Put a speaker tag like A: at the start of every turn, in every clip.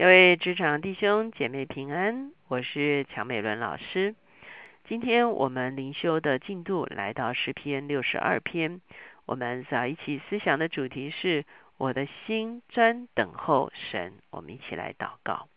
A: 各位职场弟兄姐妹平安，我是乔美伦老师。今天我们灵修的进度来到诗篇六十二篇，我们要一起思想的主题是我的心专等候神。我们一起来祷告，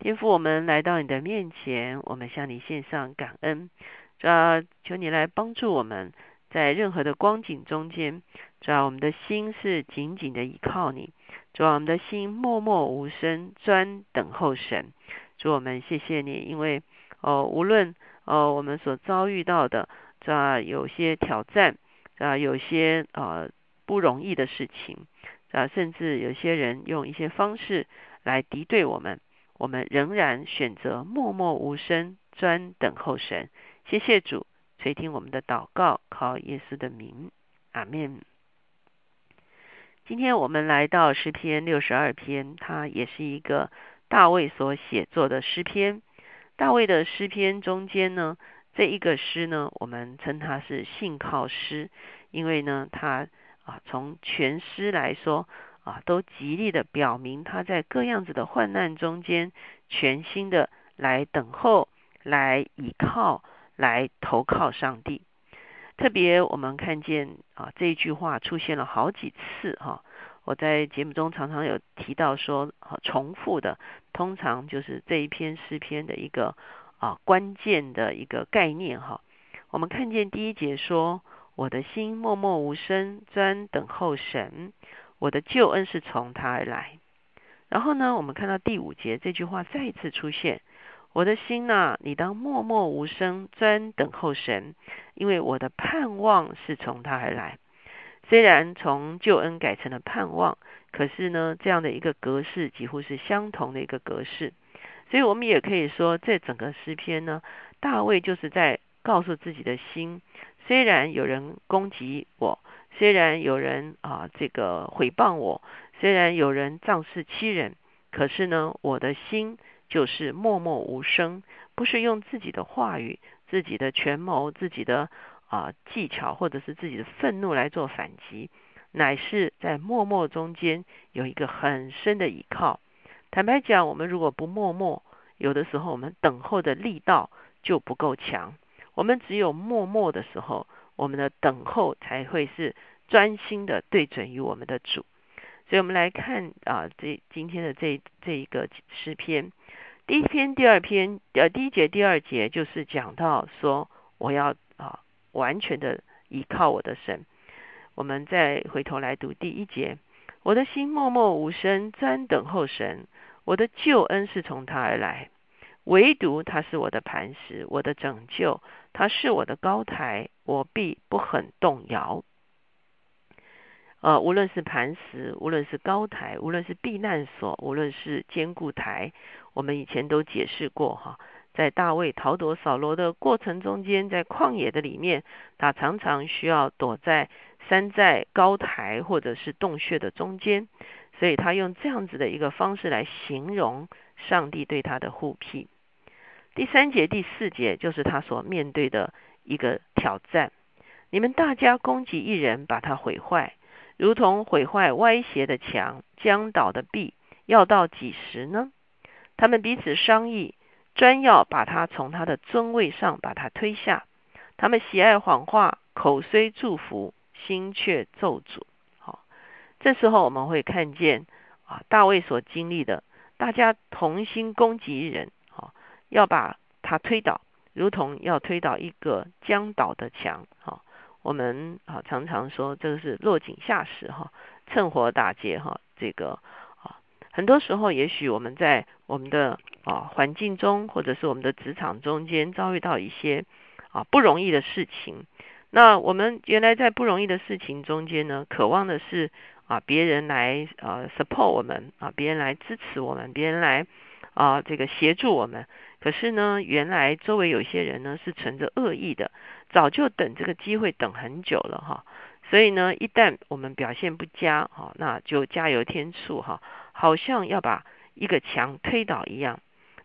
A: 天父，我们来到你的面前，我们向你献上感恩，主要求你来帮助我们在任何的光景中间，主要我们的心是紧紧的依靠你。主，我们的心默默无声，专等候神。主，我们谢谢你，因为哦，无论哦我们所遭遇到的，这有些挑战，啊，有些呃不容易的事情，啊，甚至有些人用一些方式来敌对我们，我们仍然选择默默无声，专等候神。谢谢主垂听我们的祷告，靠耶稣的名，阿门。今天我们来到诗篇六十二篇，它也是一个大卫所写作的诗篇。大卫的诗篇中间呢，这一个诗呢，我们称它是信靠诗，因为呢，它啊从全诗来说啊，都极力的表明他在各样子的患难中间，全心的来等候、来倚靠、来投靠上帝。特别我们看见啊，这一句话出现了好几次哈。我在节目中常常有提到说，重复的通常就是这一篇诗篇的一个啊关键的一个概念哈。我们看见第一节说：“我的心默默无声，专等候神，我的救恩是从他而来。”然后呢，我们看到第五节这句话再一次出现。我的心呐，你当默默无声，专等候神，因为我的盼望是从他而来。虽然从救恩改成了盼望，可是呢，这样的一个格式几乎是相同的一个格式。所以，我们也可以说，这整个诗篇呢，大卫就是在告诉自己的心：虽然有人攻击我，虽然有人啊这个毁谤我，虽然有人仗势欺人，可是呢，我的心。就是默默无声，不是用自己的话语、自己的权谋、自己的啊技巧，或者是自己的愤怒来做反击，乃是在默默中间有一个很深的依靠。坦白讲，我们如果不默默，有的时候我们等候的力道就不够强。我们只有默默的时候，我们的等候才会是专心的对准于我们的主。所以，我们来看啊，这今天的这这一个诗篇。第一篇、第二篇，呃，第一节、第二节就是讲到说，我要啊完全的依靠我的神。我们再回头来读第一节，我的心默默无声，专等候神。我的救恩是从他而来，唯独他是我的磐石，我的拯救，他是我的高台，我必不很动摇。呃，无论是磐石，无论是高台，无论是避难所，无论是坚固台，我们以前都解释过哈。在大卫逃躲扫罗的过程中间，在旷野的里面，他常常需要躲在山寨、高台或者是洞穴的中间，所以他用这样子的一个方式来形容上帝对他的护庇。第三节、第四节就是他所面对的一个挑战：你们大家攻击一人，把他毁坏。如同毁坏歪斜的墙、将倒的壁，要到几时呢？他们彼此商议，专要把他从他的尊位上把他推下。他们喜爱谎话，口虽祝福，心却咒诅。好，这时候我们会看见啊，大卫所经历的，大家同心攻击人，好，要把他推倒，如同要推倒一个将倒的墙，好。我们啊常常说这个是落井下石哈，趁火打劫哈。这个啊，很多时候也许我们在我们的啊环境中，或者是我们的职场中间遭遇到一些啊不容易的事情。那我们原来在不容易的事情中间呢，渴望的是啊别人来啊 support 我们啊，别人来支持我们，别人来啊这个协助我们。可是呢，原来周围有些人呢是存着恶意的。早就等这个机会等很久了哈，所以呢，一旦我们表现不佳哈，那就加油添醋哈，好像要把一个墙推倒一样，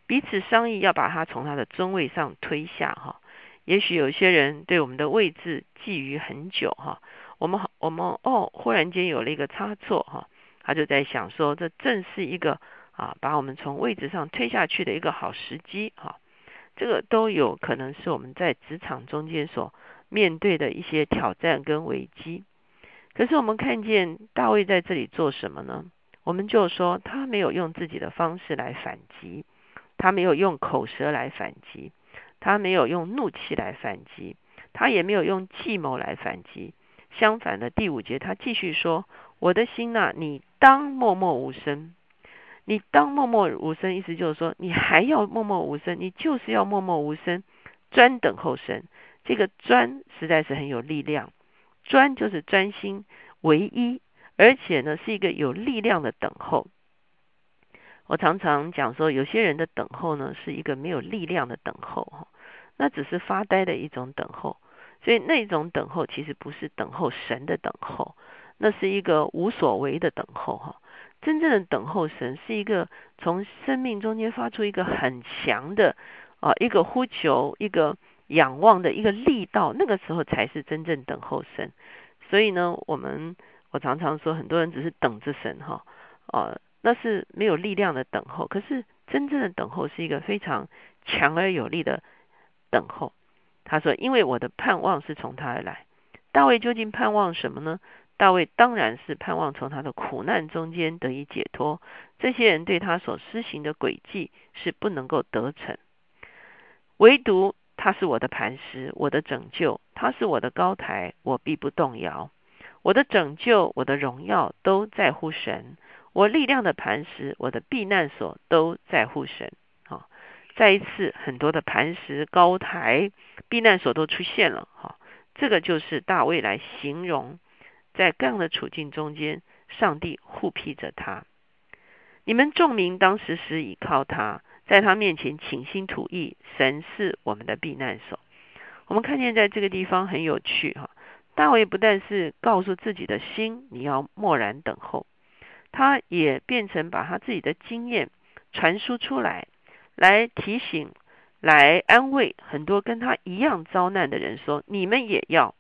A: 彼此商议要把他从他的尊位上推下哈。也许有些人对我们的位置觊觎很久哈，我们我们哦，忽然间有了一个差错哈，他就在想说，这正是一个啊，把我们从位置上推下去的一个好时机哈。这个都有可能是我们在职场中间所面对的一些挑战跟危机。可是我们看见大卫在这里做什么呢？我们就说他没有用自己的方式来反击，他没有用口舌来反击，他没有用怒气来反击，他也没有用计谋来反击。相反的，第五节他继续说：“我的心呐，你当默默无声。你当默默无声，意思就是说，你还要默默无声，你就是要默默无声，专等候神。这个专实在是很有力量。”专就是专心唯一，而且呢是一个有力量的等候。我常常讲说，有些人的等候呢是一个没有力量的等候，那只是发呆的一种等候。所以那种等候其实不是等候神的等候，那是一个无所谓的等候，哈。真正的等候神是一个从生命中间发出一个很强的啊一个呼求，一个。仰望的一个力道，那个时候才是真正等候神。所以呢，我们我常常说，很多人只是等着神哈，哦，那是没有力量的等候。可是真正的等候是一个非常强而有力的等候。他说：“因为我的盼望是从他而来。”大卫究竟盼望什么呢？大卫当然是盼望从他的苦难中间得以解脱。这些人对他所施行的诡计是不能够得逞，唯独。他是我的磐石，我的拯救；他是我的高台，我必不动摇。我的拯救，我的荣耀，都在乎神。我力量的磐石，我的避难所，都在乎神。好，再一次，很多的磐石、高台、避难所都出现了。哈，这个就是大卫来形容，在各样的处境中间，上帝护庇着他。你们众民当时时倚靠他。在他面前倾心吐意，神是我们的避难所。我们看见在这个地方很有趣哈，大卫不但是告诉自己的心，你要默然等候，他也变成把他自己的经验传输出来，来提醒、来安慰很多跟他一样遭难的人，说你们也要，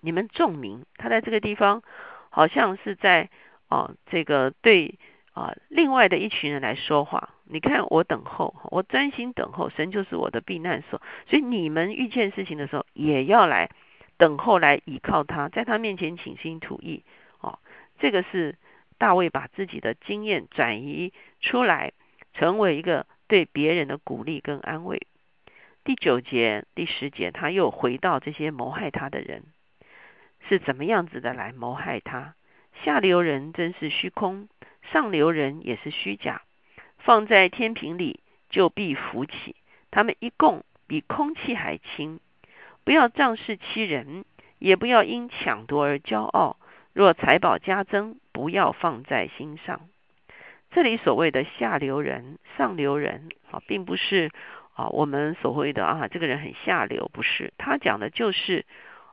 A: 你们众民，他在这个地方好像是在啊这个对。啊，另外的一群人来说话。你看，我等候，我专心等候，神就是我的避难所。所以你们遇见事情的时候，也要来等候，来倚靠他，在他面前倾心吐意。哦，这个是大卫把自己的经验转移出来，成为一个对别人的鼓励跟安慰。第九节、第十节，他又回到这些谋害他的人是怎么样子的来谋害他。下流人真是虚空。上流人也是虚假，放在天平里就必浮起。他们一共比空气还轻。不要仗势欺人，也不要因抢夺而骄傲。若财宝加增，不要放在心上。这里所谓的下流人、上流人，啊，并不是啊我们所谓的啊这个人很下流，不是。他讲的就是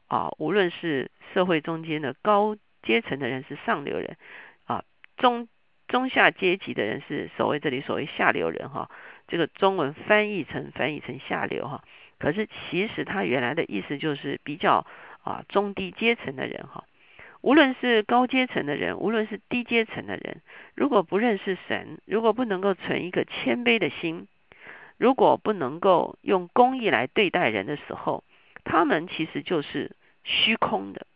A: 啊，无论是社会中间的高阶层的人是上流人，啊中。中下阶级的人是所谓这里所谓下流人哈，这个中文翻译成翻译成下流哈，可是其实他原来的意思就是比较啊中低阶层的人哈。无论是高阶层的人，无论是低阶层的人，如果不认识神，如果不能够存一个谦卑的心，如果不能够用公义来对待人的时候，他们其实就是虚空的。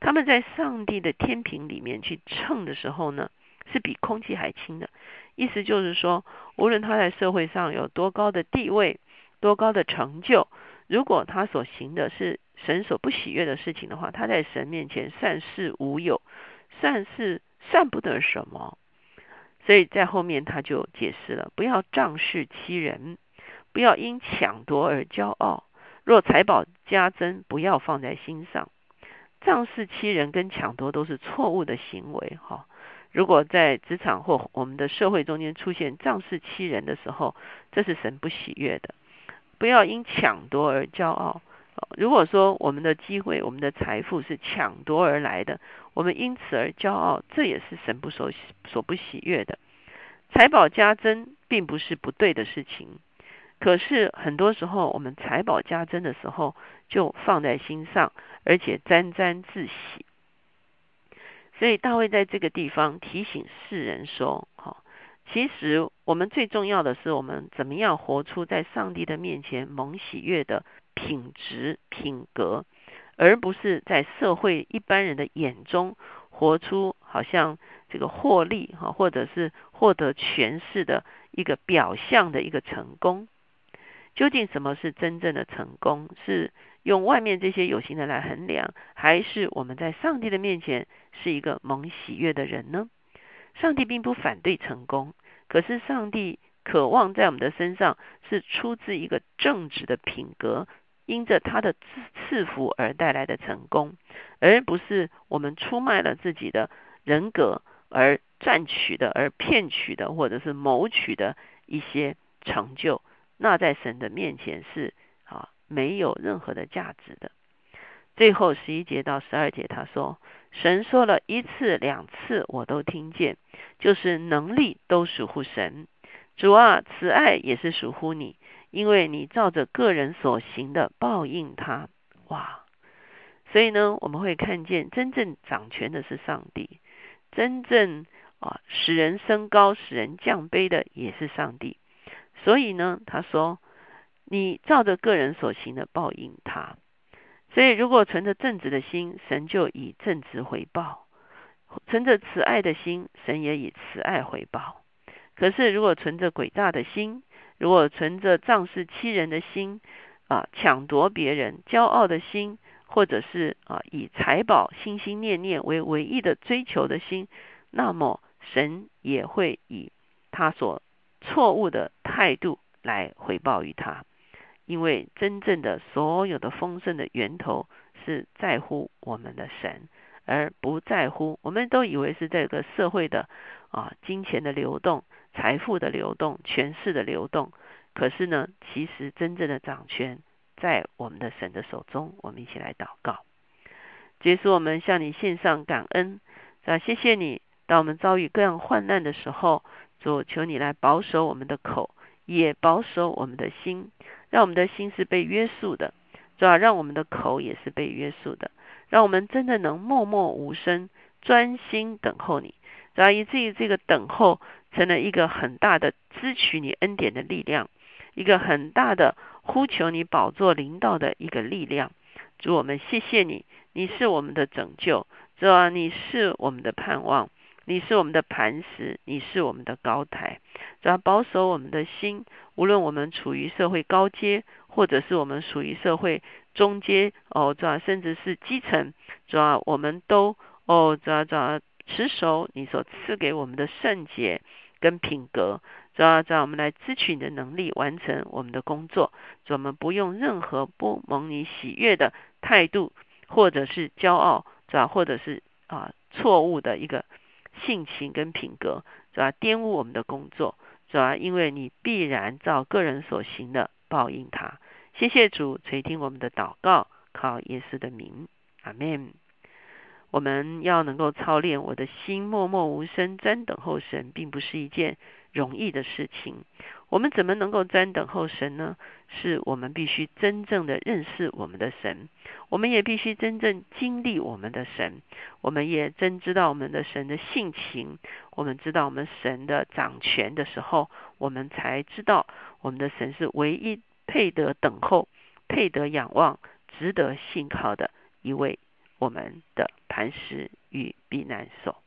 A: 他们在上帝的天平里面去称的时候呢？是比空气还轻的，意思就是说，无论他在社会上有多高的地位、多高的成就，如果他所行的是神所不喜悦的事情的话，他在神面前算是无有，算是算不得什么。所以在后面他就解释了：不要仗势欺人，不要因抢夺而骄傲。若财宝加增，不要放在心上。仗势欺人跟抢夺都是错误的行为，哈。如果在职场或我们的社会中间出现仗势欺人的时候，这是神不喜悦的。不要因抢夺而骄傲。如果说我们的机会、我们的财富是抢夺而来的，我们因此而骄傲，这也是神不所所不喜悦的。财宝加增并不是不对的事情，可是很多时候我们财宝加增的时候，就放在心上，而且沾沾自喜。所以大卫在这个地方提醒世人说：“哈，其实我们最重要的是，我们怎么样活出在上帝的面前蒙喜悦的品质品格，而不是在社会一般人的眼中活出好像这个获利哈，或者是获得权势的一个表象的一个成功。究竟什么是真正的成功？是用外面这些有形的来衡量，还是我们在上帝的面前是一个蒙喜悦的人呢？上帝并不反对成功，可是上帝渴望在我们的身上是出自一个正直的品格，因着他的赐赐福而带来的成功，而不是我们出卖了自己的人格而赚取的、而骗取的，或者是谋取的一些成就。那在神的面前是啊没有任何的价值的。最后十一节到十二节，他说。神说了一次两次，我都听见，就是能力都属乎神。主啊，慈爱也是属乎你，因为你照着个人所行的报应他。哇！所以呢，我们会看见真正掌权的是上帝，真正啊使人升高、使人降卑的也是上帝。所以呢，他说，你照着个人所行的报应他。所以，如果存着正直的心，神就以正直回报；存着慈爱的心，神也以慈爱回报。可是，如果存着诡诈的心，如果存着仗势欺人的心，啊，抢夺别人、骄傲的心，或者是啊，以财宝心心念念为唯一的追求的心，那么神也会以他所错误的态度来回报于他。因为真正的所有的丰盛的源头是在乎我们的神，而不在乎我们都以为是这个社会的啊金钱的流动、财富的流动、权势的流动。可是呢，其实真正的掌权在我们的神的手中。我们一起来祷告，结束我们向你献上感恩，啊，谢谢你。当我们遭遇各样患难的时候，主求你来保守我们的口，也保守我们的心。让我们的心是被约束的，主要让我们的口也是被约束的，让我们真的能默默无声、专心等候你，主要以至于这个等候成了一个很大的支取你恩典的力量，一个很大的呼求你宝座领导的一个力量。主，我们谢谢你，你是我们的拯救，主啊，你是我们的盼望。你是我们的磐石，你是我们的高台，主要保守我们的心。无论我们处于社会高阶，或者是我们属于社会中阶，哦，主要甚至是基层，主要我们都哦，主要主要持守你所赐给我们的圣洁跟品格，主要主要我们来支取你的能力，完成我们的工作。主我们不用任何不蒙你喜悦的态度，或者是骄傲，主要或者是啊错误的一个。性情跟品格，主要玷污我们的工作，主要因为你必然照个人所行的报应他。谢谢主垂听我们的祷告，靠耶稣的名，阿门。我们要能够操练我的心，默默无声，专等候神，并不是一件容易的事情。我们怎么能够专等候神呢？是我们必须真正的认识我们的神，我们也必须真正经历我们的神，我们也真知道我们的神的性情，我们知道我们神的掌权的时候，我们才知道我们的神是唯一配得等候、配得仰望、值得信靠的一位我们的磐石与避难所。